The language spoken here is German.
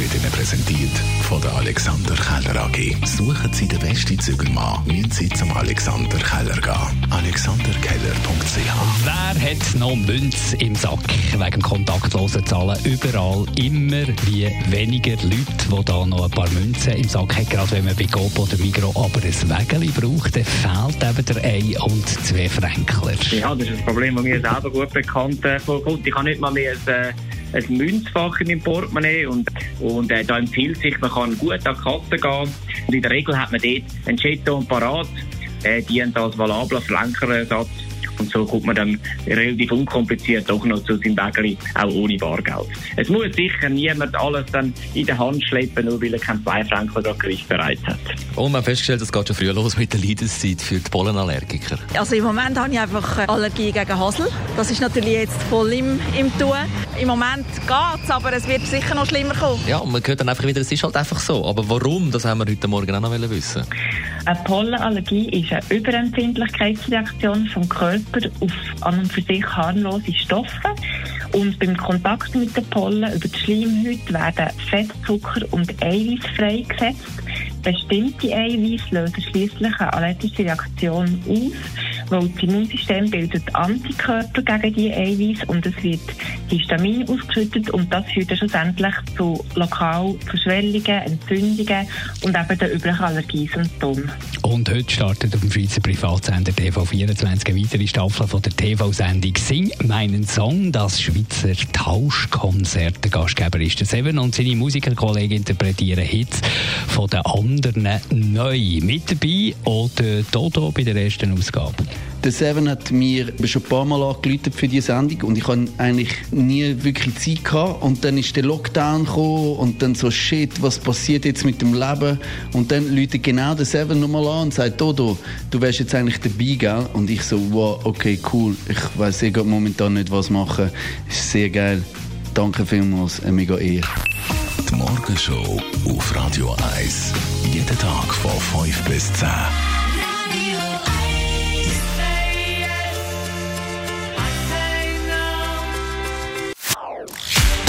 wird Ihnen präsentiert von der Alexander Keller AG. Suchen Sie den besten Zügelmann, müssen Sie zum Alexander Keller gehen. AlexanderKeller.ch Wer hat noch Münz im Sack wegen kontaktlosen Zahlen? Überall immer wie weniger Leute, die da noch ein paar Münzen im Sack haben. Gerade wenn man bei Coop oder Migro aber ein Wägeli braucht, dann fehlt eben der ein und zwei Fränkler. Ja, das ist ein Problem, das mir selber gut bekannt äh, vorkommt. Ich habe nicht mal mehr ein, ein Münzfach meinem Portemonnaie und, und äh, da empfiehlt sich, man kann gut an die Kasse gehen. Und in der Regel hat man dort einen Jeton parat, äh, dient als valabler Flankerersatz und so kommt man dann relativ unkompliziert doch noch zu seinem Wägeli, auch ohne Bargeld. Es muss sicher niemand alles dann in der Hand schleppen, nur weil er keinen Zweifranken gerade griffbereit hat. Und man hat festgestellt, es geht schon früh los mit der Leidenszeit für die Pollenallergiker. Also im Moment habe ich einfach Allergie gegen Hasel. Das ist natürlich jetzt voll im, im Tun. Im Moment geht es, aber es wird sicher noch schlimmer kommen. Ja, und man hört dann einfach wieder, es ist halt einfach so. Aber warum, das haben wir heute Morgen auch noch wissen Eine Pollenallergie ist eine Überempfindlichkeitsreaktion vom Körper auf an und für sich harmlose Stoffe. Und beim Kontakt mit den Pollen über die Schleimhaut werden Fett, Zucker und Eiweiß freigesetzt. Bestimmte Eiweiß lösen schließlich eine allergische Reaktion aus, weil das Immunsystem bildet Antikörper gegen diese Eiweiß und es wird Histamin ausgeschüttet und das führt schlussendlich zu lokal Verschwellungen, Entzündungen und eben den üblichen Allergiesymptomen. Und heute startet auf dem Schweizer Privatsender TV24 eine weitere Staffel von der TV-Sendung Sing meinen Song. Das Schweizer Tauschkonzert. Der Gastgeber ist der Seven und seine Musikerkollegen interpretieren Hits von den anderen neu. Mit dabei oder Dodo bei der ersten Ausgabe. Der Seven hat mir schon ein paar Mal angerufen für diese Sendung und ich hatte eigentlich nie wirklich Zeit gehabt. Und dann ist der Lockdown gekommen und dann so, shit, was passiert jetzt mit dem Leben? Und dann läutet genau der Seven nochmal an und sagt, Dodo, du wärst jetzt eigentlich dabei, gell? Und ich so, wow, okay, cool. Ich weiß eh momentan nicht, was machen. Ist sehr geil. Danke vielmals, eine mega Ehre. Die Morgenshow auf Radio 1. Jeden Tag von 5 bis 10.